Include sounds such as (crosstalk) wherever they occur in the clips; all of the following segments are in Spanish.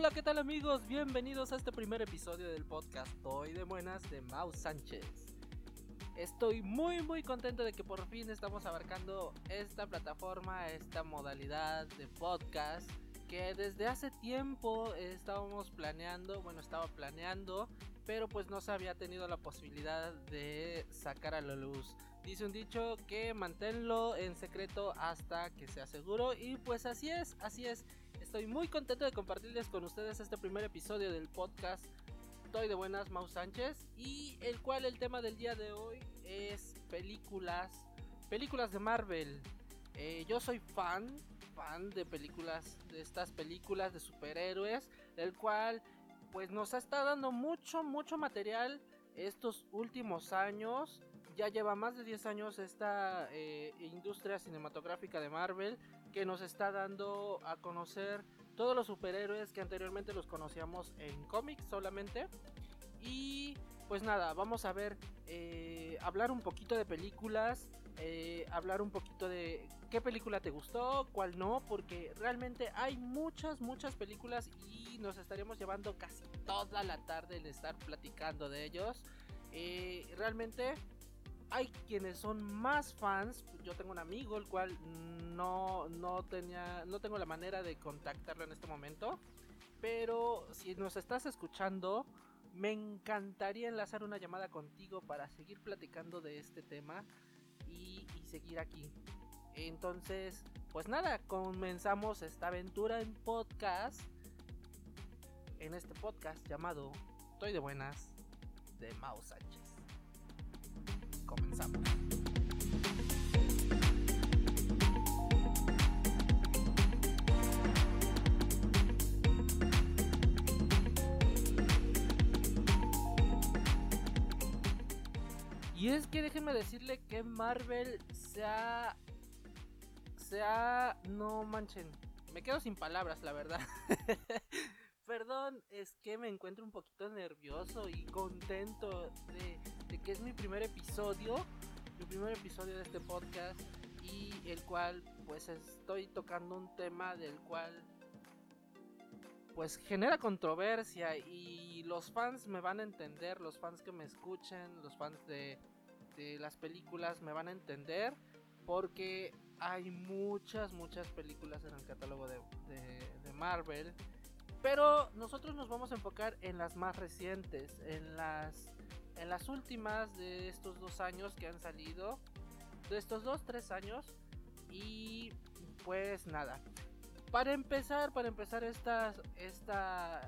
Hola, ¿qué tal amigos? Bienvenidos a este primer episodio del podcast Hoy de Buenas de Mau Sánchez. Estoy muy muy contento de que por fin estamos abarcando esta plataforma, esta modalidad de podcast que desde hace tiempo estábamos planeando, bueno, estaba planeando, pero pues no se había tenido la posibilidad de sacar a la luz. Dice un dicho que manténlo en secreto hasta que sea seguro y pues así es, así es. Estoy muy contento de compartirles con ustedes este primer episodio del podcast Estoy de Buenas Mau Sánchez y el cual el tema del día de hoy es películas, películas de Marvel. Eh, yo soy fan, fan de películas, de estas películas de superhéroes, el cual pues nos estado dando mucho, mucho material estos últimos años. Ya lleva más de 10 años esta eh, industria cinematográfica de Marvel que nos está dando a conocer todos los superhéroes que anteriormente los conocíamos en cómics solamente. Y pues nada, vamos a ver, eh, hablar un poquito de películas, eh, hablar un poquito de qué película te gustó, cuál no, porque realmente hay muchas, muchas películas y nos estaríamos llevando casi toda la tarde en estar platicando de ellos. Eh, realmente hay quienes son más fans. Yo tengo un amigo el cual no, no tenía, no tengo la manera de contactarlo en este momento. Pero si nos estás escuchando, me encantaría enlazar una llamada contigo para seguir platicando de este tema y, y seguir aquí. Entonces, pues nada, comenzamos esta aventura en podcast. En este podcast llamado Estoy de Buenas de Mao Sánchez comenzamos. Y es que déjenme decirle que Marvel se ha... Se ha... No manchen. Me quedo sin palabras, la verdad. (laughs) Perdón, es que me encuentro un poquito nervioso y contento de, es mi primer episodio, mi primer episodio de este podcast y el cual pues estoy tocando un tema del cual pues genera controversia y los fans me van a entender, los fans que me escuchen, los fans de, las películas me van a entender porque hay muchas, muchas películas en el catálogo de, de Marvel pero nosotros nos vamos a enfocar en las más recientes, en las, en las últimas de estos dos años que han salido, de estos dos, tres años. Y pues nada, para empezar, para empezar esta, esta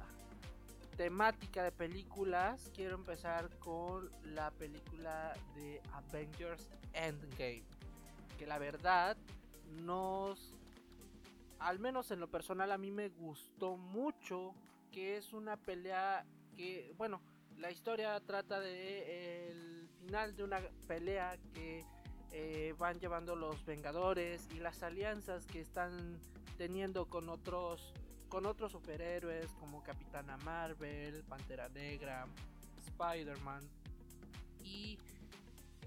temática de películas, quiero empezar con la película de Avengers Endgame. Que la verdad nos al menos en lo personal a mí me gustó mucho, que es una pelea que, bueno, la historia trata de el final de una pelea que eh, van llevando los Vengadores y las alianzas que están teniendo con otros con otros superhéroes como Capitana Marvel, Pantera Negra, Spider-Man. Y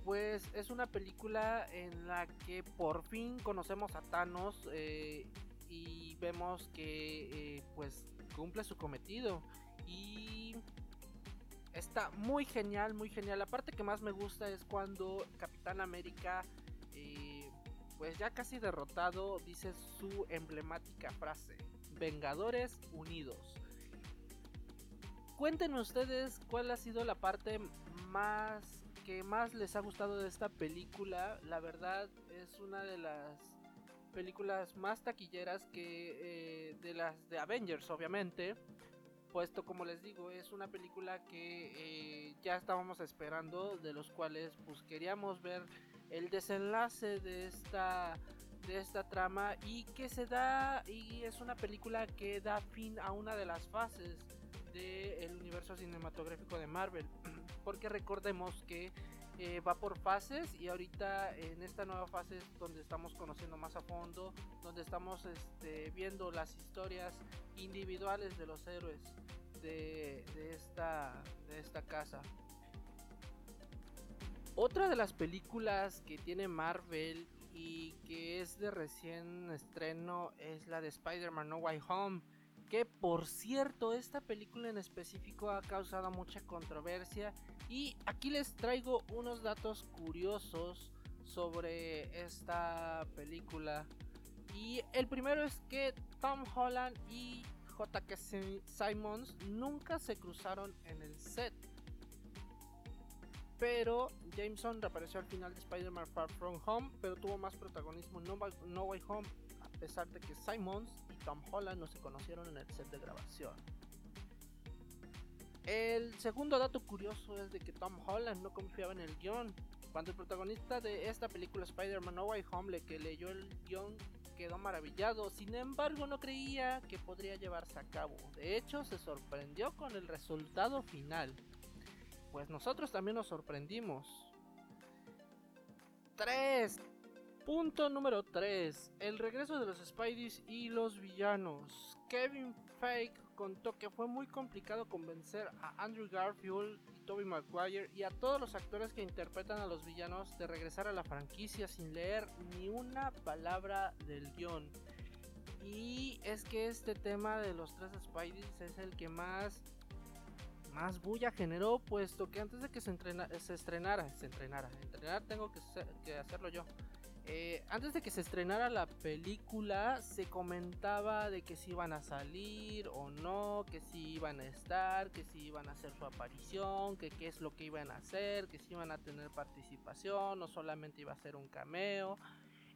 pues es una película en la que por fin conocemos a Thanos eh, y vemos que eh, pues cumple su cometido. Y está muy genial, muy genial. La parte que más me gusta es cuando Capitán América eh, pues ya casi derrotado dice su emblemática frase, Vengadores Unidos. Cuéntenme ustedes cuál ha sido la parte más que más les ha gustado de esta película. La verdad es una de las películas más taquilleras que eh, de las de Avengers, obviamente. Puesto, como les digo, es una película que eh, ya estábamos esperando, de los cuales pues queríamos ver el desenlace de esta de esta trama y que se da y es una película que da fin a una de las fases del universo cinematográfico de Marvel. (clears throat) Porque recordemos que eh, va por fases y ahorita en esta nueva fase es donde estamos conociendo más a fondo, donde estamos este, viendo las historias individuales de los héroes de, esta, de esta casa. Otra de las películas que tiene Marvel y que es de recién estreno es la de Spider-Man No Way Home. Que por cierto, esta película en específico ha causado mucha controversia. Y aquí les traigo unos datos curiosos sobre esta película. Y el primero es que Tom Holland y J.K. Simons nunca se cruzaron en el set. Pero Jameson reapareció al final de Spider-Man Far From Home, pero tuvo más protagonismo en no, Way Home, a pesar de que Simons y Tom Holland no se conocieron en el set de grabación. El segundo dato curioso es de que Tom Holland no confiaba en el guion. Cuando el protagonista de esta película Spider-Man No Way Home que leyó el guion quedó maravillado, sin embargo no creía que podría llevarse a cabo. De hecho, se sorprendió con el resultado final. Pues nosotros también nos sorprendimos. 3. Punto número 3. El regreso de los Spideys y los villanos. Kevin Fake contó que fue muy complicado convencer a Andrew Garfield y Tobey Maguire y a todos los actores que interpretan a los villanos de regresar a la franquicia sin leer ni una palabra del guion. Y es que este tema de los tres Spideys es el que más más bulla generó, puesto que antes de que se, se estrenara, se entrenara, entrenar tengo que hacerlo yo. Eh, antes de que se estrenara la película, se comentaba de que si iban a salir o no, que si iban a estar, que si iban a hacer su aparición, que qué es lo que iban a hacer, que si iban a tener participación, o solamente iba a ser un cameo.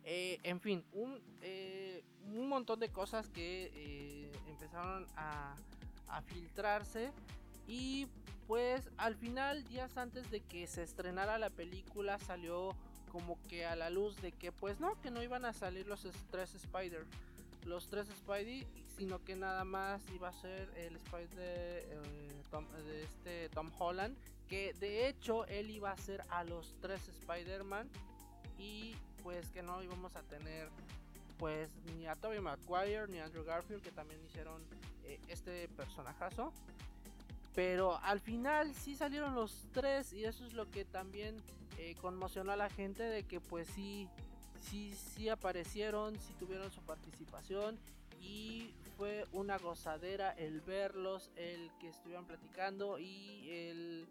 Eh, en fin, un, eh, un, montón de cosas que empezaron a, a filtrarse. Y pues al final, días antes de que se estrenara la película, salió como que a la luz de que pues no, que no iban a salir los tres Spider, los tres Spidey, sino que nada más iba a ser el Spider de, eh, de este Tom Holland, que de hecho él iba a ser a los tres Spider-Man y pues que no íbamos a tener pues ni a Tobey Maguire ni a Andrew Garfield que también hicieron eh, este personajazo. Pero al final sí salieron los tres y eso es lo que también eh, conmocionó a la gente de que pues sí, sí, sí aparecieron, sí tuvieron su participación y fue una gozadera el verlos, el que estuvieron platicando y el,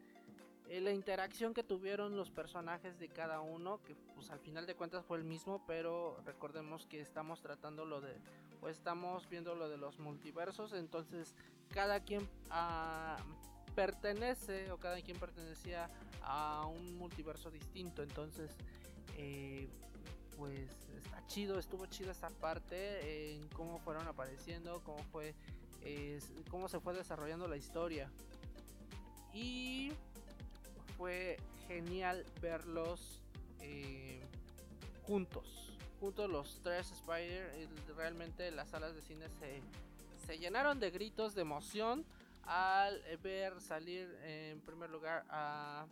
la interacción que tuvieron los personajes de cada uno, que pues al final de cuentas fue el mismo, pero recordemos que estamos tratando lo de, pues estamos viendo lo de los multiversos, entonces cada quien ah, pertenece o cada quien pertenecía a un multiverso distinto. Entonces, eh, pues está chido, estuvo chido esta parte en cómo fueron apareciendo, cómo fue, cómo se fue desarrollando la historia. Y fue genial verlos eh, juntos, juntos los tres Spider. Realmente las salas de cine se, se llenaron de gritos de emoción al ver salir en primer lugar a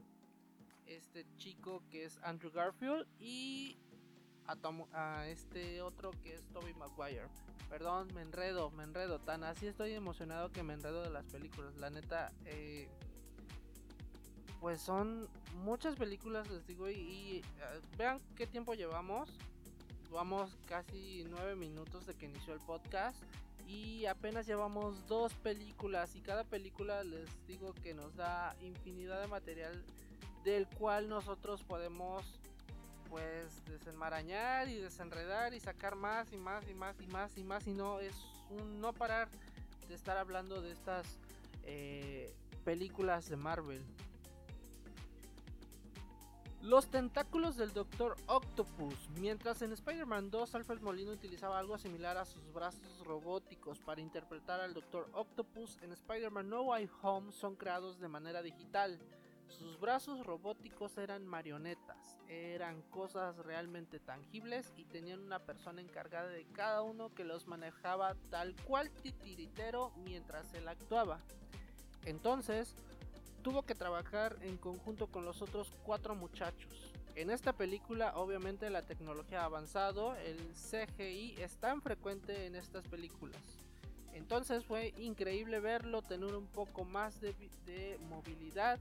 este chico que es Andrew Garfield y a, este otro que es Toby Maguire. Perdón, me enredo, me enredo. Tan así estoy emocionado que me enredo de las películas. La neta, eh, pues son muchas películas, les digo. Y, eh, vean qué tiempo llevamos. Vamos casi nueve minutos de que inició el podcast. Y apenas llevamos dos películas. Y cada película les digo que nos da infinidad de material del cual nosotros podemos pues desenmarañar y desenredar y sacar más y más y más y más y más y no es un no parar de estar hablando de estas eh, películas de Marvel. Los tentáculos del Doctor Octopus. Mientras en Spider-Man 2 Alfred Molino utilizaba algo similar a sus brazos robóticos para interpretar al Doctor Octopus, en Spider-Man No Way Home son creados de manera digital. Sus brazos robóticos eran marionetas, eran cosas realmente tangibles y tenían una persona encargada de cada uno que los manejaba tal cual titiritero mientras él actuaba. Entonces, tuvo que trabajar en conjunto con los otros cuatro muchachos. En esta película obviamente la tecnología ha avanzado, el CGI es tan frecuente en estas películas. Entonces fue increíble verlo tener un poco más de, movilidad,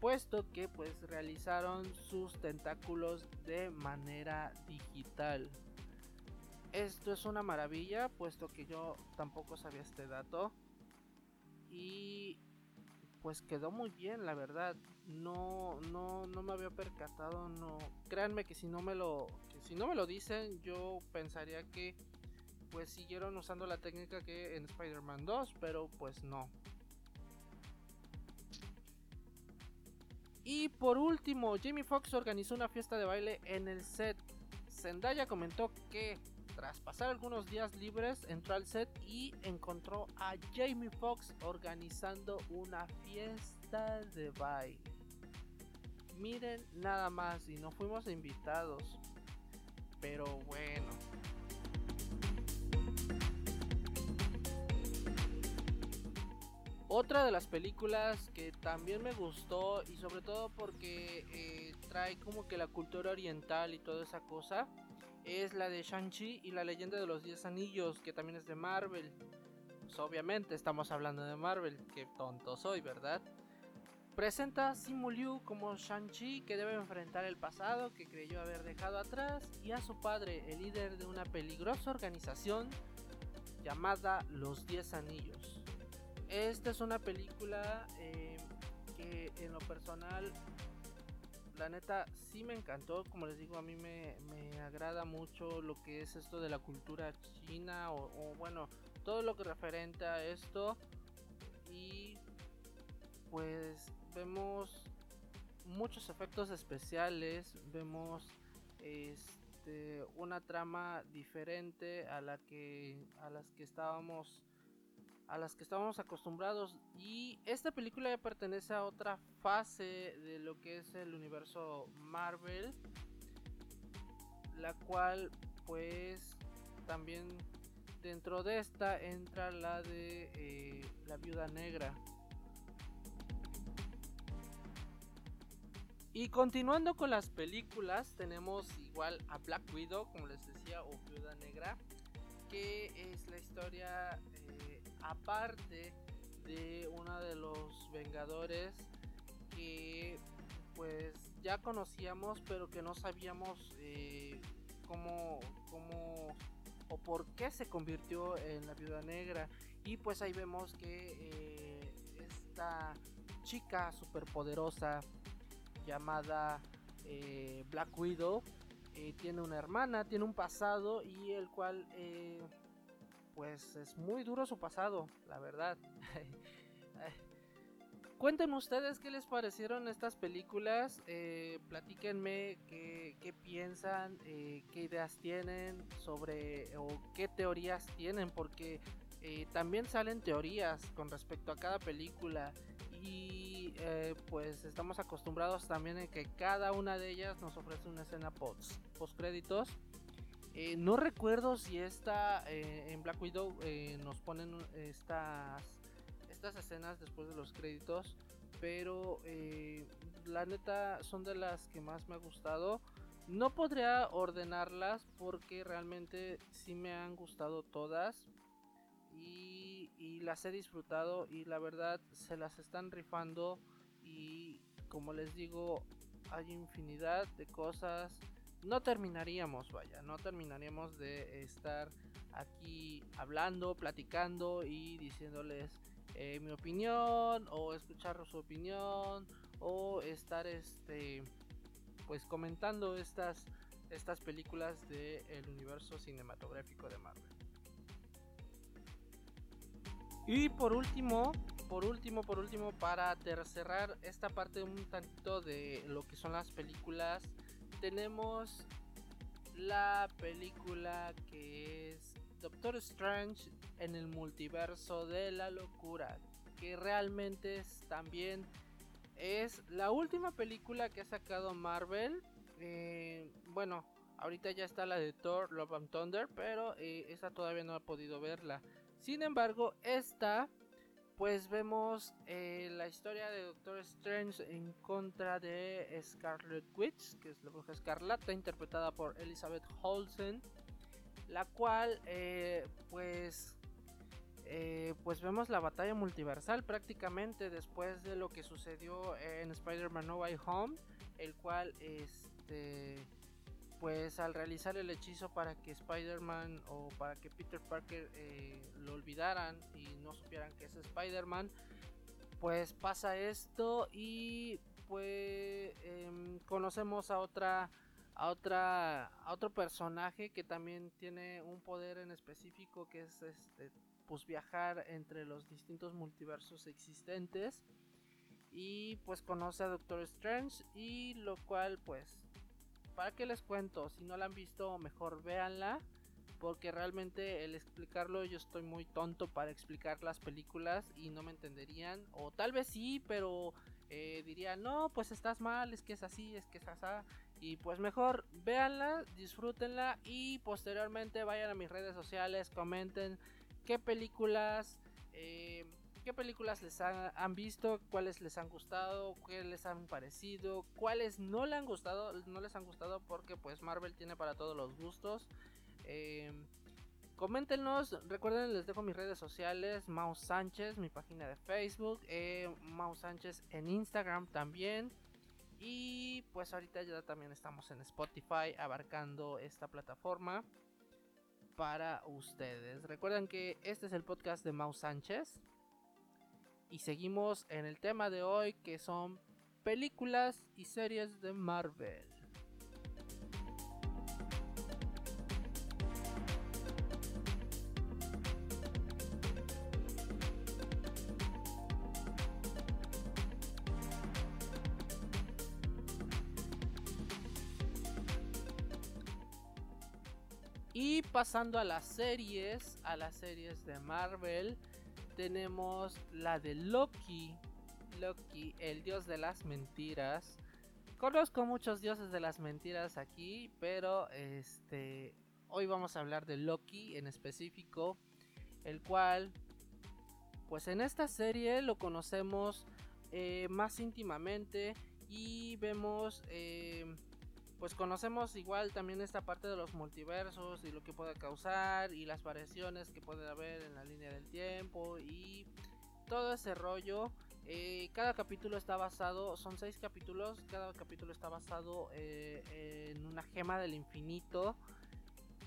puesto que pues realizaron sus tentáculos de manera digital. Esto es una maravilla, puesto que yo tampoco sabía este dato. Y pues quedó muy bien, la verdad. No, no, no me había percatado, no. Créanme que si no me lo, si no me lo dicen, yo pensaría que pues siguieron usando la técnica que en Spider-Man 2, pero pues no. Y por último, Jamie Foxx organizó una fiesta de baile en el set. Zendaya comentó que tras pasar algunos días libres entró al set y encontró a Jamie Foxx organizando una fiesta de baile. Miren nada más y no fuimos invitados. Pero bueno. Otra de las películas que también me gustó y sobre todo porque eh, trae como que la cultura oriental y toda esa cosa es la de Shang-Chi y la leyenda de los 10 anillos que también es de Marvel. Pues obviamente estamos hablando de Marvel, que tonto soy, ¿verdad? Presenta a Simu Liu como Shang-Chi que debe enfrentar el pasado que creyó haber dejado atrás y a su padre, el líder de una peligrosa organización llamada Los 10 Anillos. Esta es una película eh, que en lo personal, la neta, sí me encantó. Como les digo, a mí me, agrada mucho lo que es esto de la cultura china o, bueno, todo lo que referente a esto. Y pues vemos muchos efectos especiales, vemos este, una trama diferente a la que a las que estábamos a las que estábamos acostumbrados. Y esta película ya pertenece a otra fase de lo que es el universo Marvel. La cual pues también dentro de esta entra la de eh, la viuda negra. Y continuando con las películas, tenemos igual a Black Widow, como les decía, o Viuda Negra, que es la historia aparte de uno de los Vengadores que pues ya conocíamos pero que no sabíamos eh, cómo, cómo o por qué se convirtió en la viuda negra. Y pues ahí vemos que eh, esta chica superpoderosa llamada eh, Black Widow tiene una hermana, tiene un pasado y el cual pues es muy duro su pasado, la verdad. (laughs) Cuéntenme ustedes qué les parecieron estas películas, eh, platíquenme qué, piensan, eh, qué ideas tienen sobre o qué teorías tienen, porque eh, también salen teorías con respecto a cada película. Y pues estamos acostumbrados también en que cada una de ellas nos ofrece una escena post, post créditos eh, no recuerdo si esta eh, en Black Widow eh, nos ponen estas, estas escenas después de los créditos, pero la neta son de las que más me ha gustado. No podría ordenarlas porque realmente sí me han gustado todas y las he disfrutado y la verdad se las están rifando y como les digo hay infinidad de cosas no terminaríamos, vaya, no terminaríamos de estar aquí hablando, platicando y diciéndoles eh, mi opinión o escuchar su opinión o estar este pues comentando estas estas películas del universo cinematográfico de Marvel. Y por último, por último, por último, para cerrar esta parte un tantito de lo que son las películas tenemos la película que es Doctor Strange en el multiverso de la locura, que realmente también es la última película que ha sacado Marvel. Eh, bueno, ahorita ya está la de Thor, Love and Thunder, pero eh, esa todavía no ha podido verla. Sin embargo, esta pues vemos eh, la historia de Doctor Strange en contra de Scarlet Witch, que es la bruja escarlata, interpretada por Elizabeth Olsen, la cual eh, pues eh, pues vemos la batalla multiversal prácticamente después de lo que sucedió en Spider-Man No Way Home, el cual este pues al realizar el hechizo para que Spider-Man o para que Peter Parker eh, lo olvidaran y no supieran que es Spider-Man, pues pasa esto y pues em, conocemos a otra a otra a otro personaje que también tiene un poder en específico que es este pues viajar entre los distintos multiversos existentes y pues conoce a Doctor Strange y lo cual pues para qué les cuento si no la han visto mejor véanla porque realmente el explicarlo yo estoy muy tonto para explicar las películas y no me entenderían. O tal vez sí pero eh, dirían no pues estás mal es que es así es que es así y pues mejor véanla disfrútenla y posteriormente vayan a mis redes sociales comenten qué películas eh, qué películas les han, visto, cuáles les han gustado, qué les han parecido, cuáles no les han gustado, no les han gustado porque pues Marvel tiene para todos los gustos. Eh, coméntenos, recuerden les dejo mis redes sociales, Mau Sánchez, mi página de Facebook, eh, Sánchez en Instagram también. Y pues ahorita ya también estamos en Spotify abarcando esta plataforma para ustedes. Recuerden que este es el podcast de Mau Sánchez. Y seguimos en el tema de hoy que son películas y series de Marvel. Y pasando a las series, a las series de Marvel, tenemos la de Loki. Loki, el dios de las mentiras. Conozco muchos dioses de las mentiras aquí, pero este hoy vamos a hablar de Loki en específico, el cual pues en esta serie lo conocemos eh, más íntimamente y vemos eh, pues conocemos igual también esta parte de los multiversos y lo que puede causar y las variaciones que puede haber en la línea del tiempo y todo ese rollo. Eh, cada capítulo está basado, son seis capítulos, cada capítulo está basado eh, en una gema del infinito.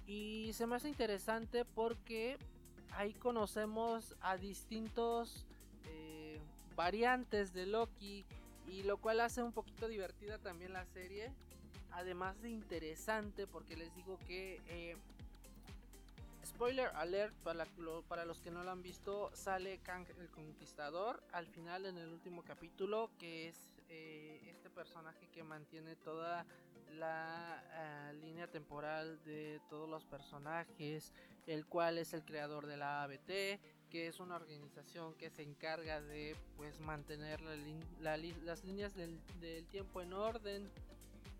Y se me hace interesante porque ahí conocemos a distintos eh, variantes de Loki. Y lo cual hace un poquito divertida también la serie además de interesante porque les digo que eh, spoiler alert para, para, los que no lo han visto sale Kang el Conquistador al final en el último capítulo que es eh, este personaje que mantiene toda la eh, línea temporal de todos los personajes el cual es el creador de la ABT que es una organización que se encarga de pues mantener las líneas del, del tiempo en orden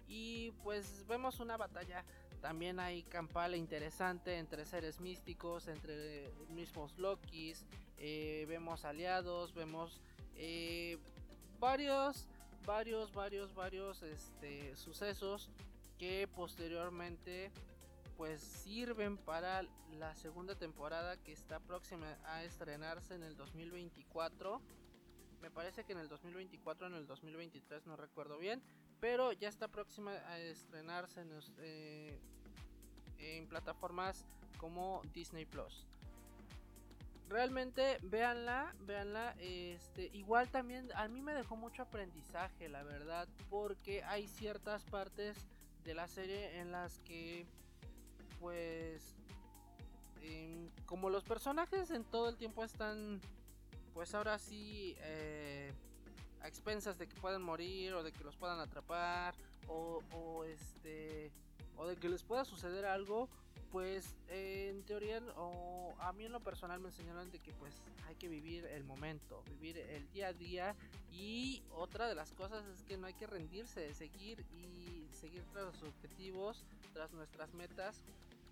y pues vemos una batalla también hay campal interesante entre seres místicos, entre mismos Lokis, eh, vemos aliados, vemos eh, varios, varios, varios, varios este, sucesos que posteriormente pues sirven para la segunda temporada que está próxima a estrenarse en el 2024. Me parece que en el 2024 en el 2023 no recuerdo bien, pero ya está próxima a estrenarse en, eh, en plataformas como Disney Plus. Realmente véanla, véanla, este, igual también a mí me dejó mucho aprendizaje, la verdad, porque hay ciertas partes de la serie en las que pues em, como los personajes en todo el tiempo están pues ahora sí eh, expensas de que puedan morir o de que los puedan atrapar o, este o de que les pueda suceder algo pues en teoría o a mí en lo personal me enseñaron de que pues hay que vivir el momento vivir el día a día y otra de las cosas es que no hay que rendirse seguir y seguir tras los objetivos tras nuestras metas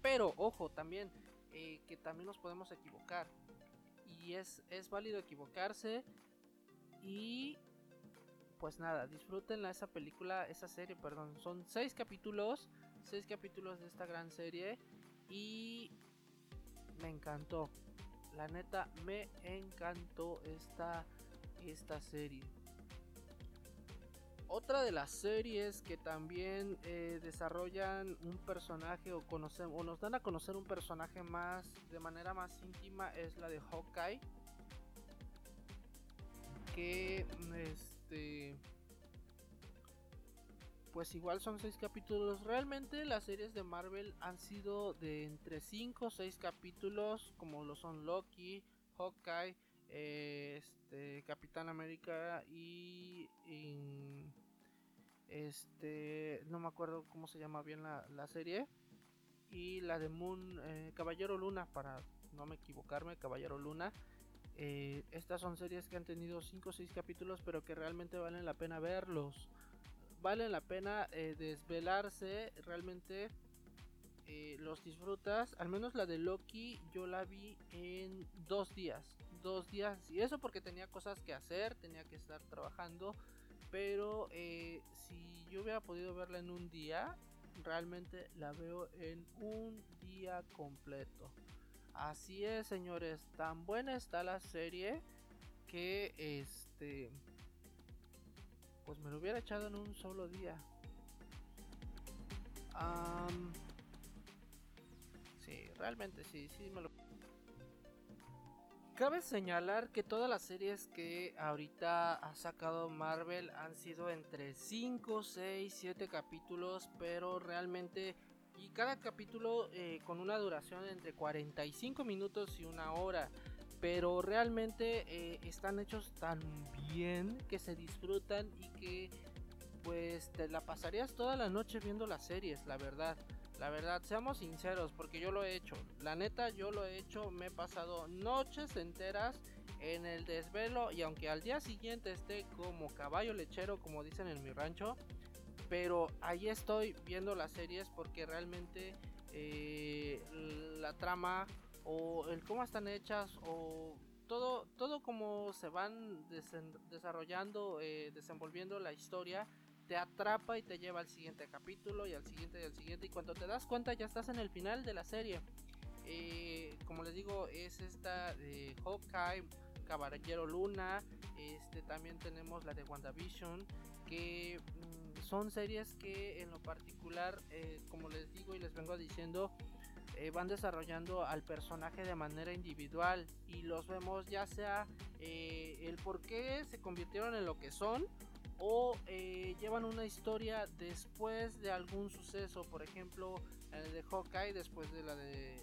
pero ojo también eh, que también nos podemos equivocar y es, es válido equivocarse y pues nada, disfrútenla esa película, esa serie, perdón. Son seis capítulos, seis capítulos de esta gran serie y me encantó. La neta, me encantó esta, esta serie. Otra de las series que también eh, desarrollan un personaje o, conocemos, o nos dan a conocer un personaje más de manera más íntima es la de Hawkeye. Que este pues igual son seis capítulos. Realmente las series de Marvel han sido de entre 5 o 6 capítulos, como lo son Loki, Hawkeye, este, Capitán América y, este, no me acuerdo cómo se llama bien la, serie. Y la de Moon, eh, Caballero Luna, para no me equivocarme, Caballero Luna. Eh, estas son series que han tenido 5 o 6 capítulos, pero que realmente valen la pena verlos vale la pena eh, desvelarse, realmente eh, los disfrutas. Al menos la de Loki yo la vi en dos días. Dos días. Y eso porque tenía cosas que hacer, tenía que estar trabajando. Pero si yo hubiera podido verla en un día, realmente la veo en un día completo. Así es, señores, tan buena está la serie que este pues me lo hubiera echado en un solo día. sí, realmente sí, sí me lo... Cabe señalar que todas las series que ahorita ha sacado Marvel han sido entre 5, 6, 7 capítulos, pero realmente y cada capítulo eh, con una duración entre 45 minutos y una hora pero realmente eh, están hechos tan bien que se disfrutan y que pues te la pasarías toda la noche viendo las series, la verdad. La verdad, seamos sinceros, porque yo lo he hecho. La neta, yo lo he hecho, me he pasado noches enteras en el desvelo y aunque al día siguiente esté como caballo lechero, como dicen en mi rancho, pero ahí estoy viendo las series porque realmente eh, la trama o el cómo están hechas o todo, todo como se van desarrollando, eh, desenvolviendo la historia, te atrapa y te lleva al siguiente capítulo y al siguiente y al siguiente y cuando te das cuenta ya estás en el final de la serie. Eh, como les digo, es esta de Hawkeye, Caballero Luna, este también tenemos la de WandaVision, que mm, son series que en lo particular, eh, como les digo y les vengo diciendo, eh, van desarrollando al personaje de manera individual y los vemos ya sea eh, el por qué se convirtieron en lo que son o eh, llevan una historia después de algún suceso, por ejemplo, el de Hawkeye después de la de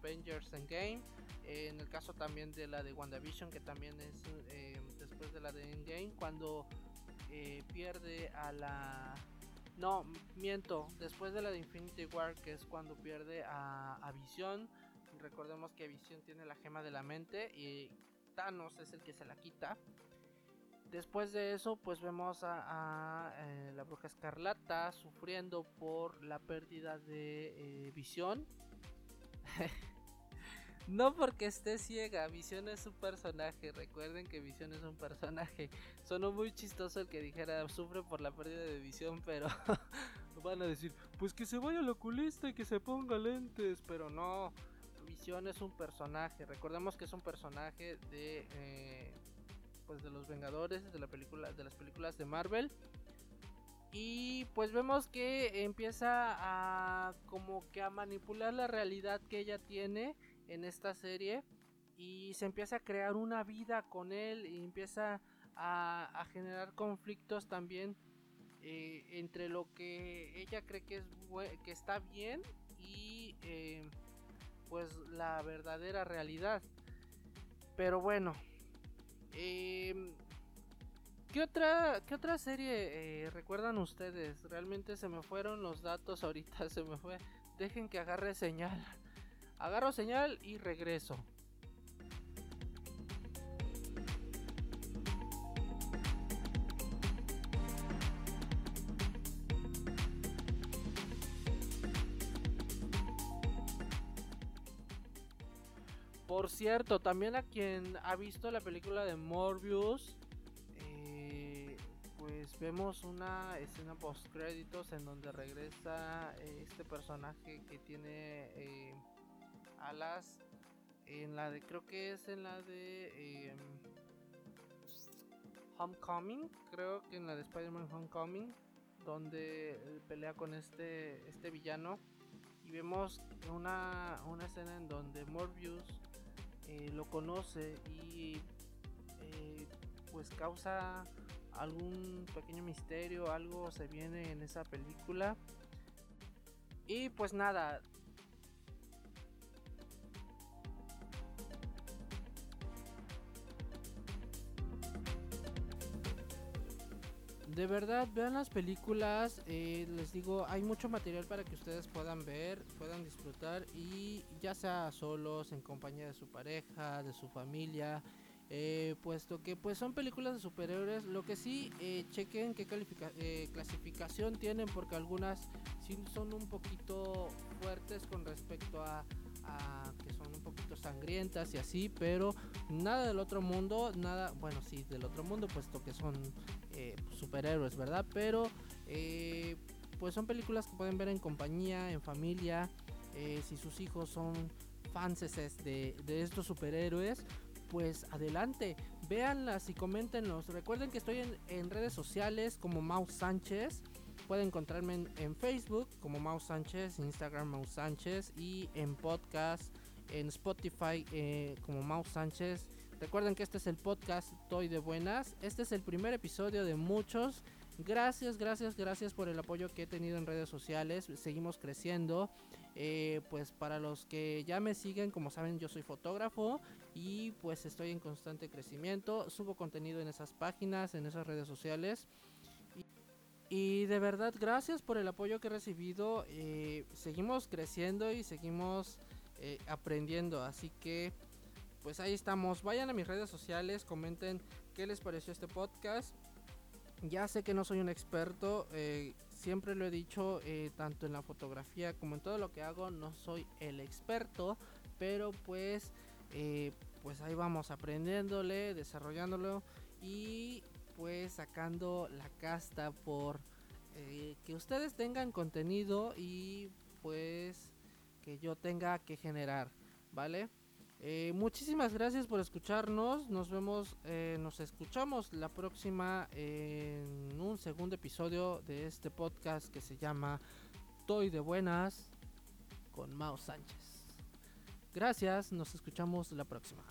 Avengers Endgame, en el caso también de la de WandaVision que también es después de la de Endgame cuando pierde a la no, miento. Después de la de Infinity War, que es cuando pierde a, a Visión. Recordemos que Visión tiene la gema de la mente y Thanos es el que se la quita. Después de eso, pues vemos a, eh, la bruja escarlata sufriendo por la pérdida de eh, visión. (laughs) No porque esté ciega, Visión es un personaje. Recuerden que Visión es un personaje. (laughs) Sonó muy chistoso el que dijera sufre por la pérdida de visión, pero (laughs) van a decir, pues que se vaya al oculista y que se ponga lentes. Pero no, Visión es un personaje. Recordemos que es un personaje de, eh, pues de los Vengadores, de la película, de las películas de Marvel. Y pues vemos que empieza a como que a manipular la realidad que ella tiene en esta serie y se empieza a crear una vida con él y empieza a, generar conflictos también eh, entre lo que ella cree que es que está bien y eh, pues la verdadera realidad pero bueno em, ¿Qué otra, ¿Qué otra serie eh, recuerdan ustedes? Realmente se me fueron los datos ahorita, (laughs) se me fue. Dejen que agarre señal. Agarro señal y regreso. Por cierto, también a quien ha visto la película de Morbius, eh, pues vemos una escena post créditos en donde regresa eh, este personaje que tiene eh, alas en la de creo que es en la de em, Homecoming, creo que en la de Spider-Man Homecoming, donde pelea con este, este villano. Y vemos una, una escena en donde Morbius eh, lo conoce y eh, pues causa algún pequeño misterio, algo se viene en esa película. Y pues nada, De verdad, vean las películas. Eh, les digo, hay mucho material para que ustedes puedan ver, puedan disfrutar y ya sea solos, en compañía de su pareja, de su familia. Eh, puesto que pues son películas de superhéroes. Lo que sí, eh, chequen qué clasificación tienen porque algunas sí son un poquito fuertes con respecto a que son un poquito sangrientas y así, pero nada del otro mundo, nada, bueno, sí, del otro mundo, puesto que son eh, superhéroes, ¿verdad? Pero eh, pues son películas que pueden ver en compañía, en familia, eh, si sus hijos son fans de, de estos superhéroes, pues adelante, véanlas y coméntenlos. Recuerden que estoy en, redes sociales como Mouse Sánchez. Pueden encontrarme en, Facebook como Mouse Sánchez, Instagram Mouse Sánchez y en podcast, en Spotify como Mouse Sánchez. Recuerden que este es el podcast Toy de Buenas. Este es el primer episodio de muchos. Gracias, gracias, gracias por el apoyo que he tenido en redes sociales. Seguimos creciendo. Eh, pues para los que ya me siguen, como saben, yo soy fotógrafo y pues estoy en constante crecimiento. Subo contenido en esas páginas, en esas redes sociales. Y, de verdad, gracias por el apoyo que he recibido. Eh, seguimos creciendo y seguimos eh, aprendiendo. Así que pues ahí estamos. Vayan a mis redes sociales, comenten qué les pareció este podcast. Ya sé que no soy un experto, eh, siempre lo he dicho, eh, tanto en la fotografía como en todo lo que hago, no soy el experto, pero pues, eh, pues ahí vamos aprendiéndole, desarrollándolo y pues sacando la casta por que ustedes tengan contenido y pues que yo tenga que generar, ¿vale? Eh, muchísimas gracias por escucharnos. Nos vemos, eh, nos escuchamos la próxima en un segundo episodio de este podcast que se llama Toy de Buenas con Mao Sánchez. Gracias, nos escuchamos la próxima.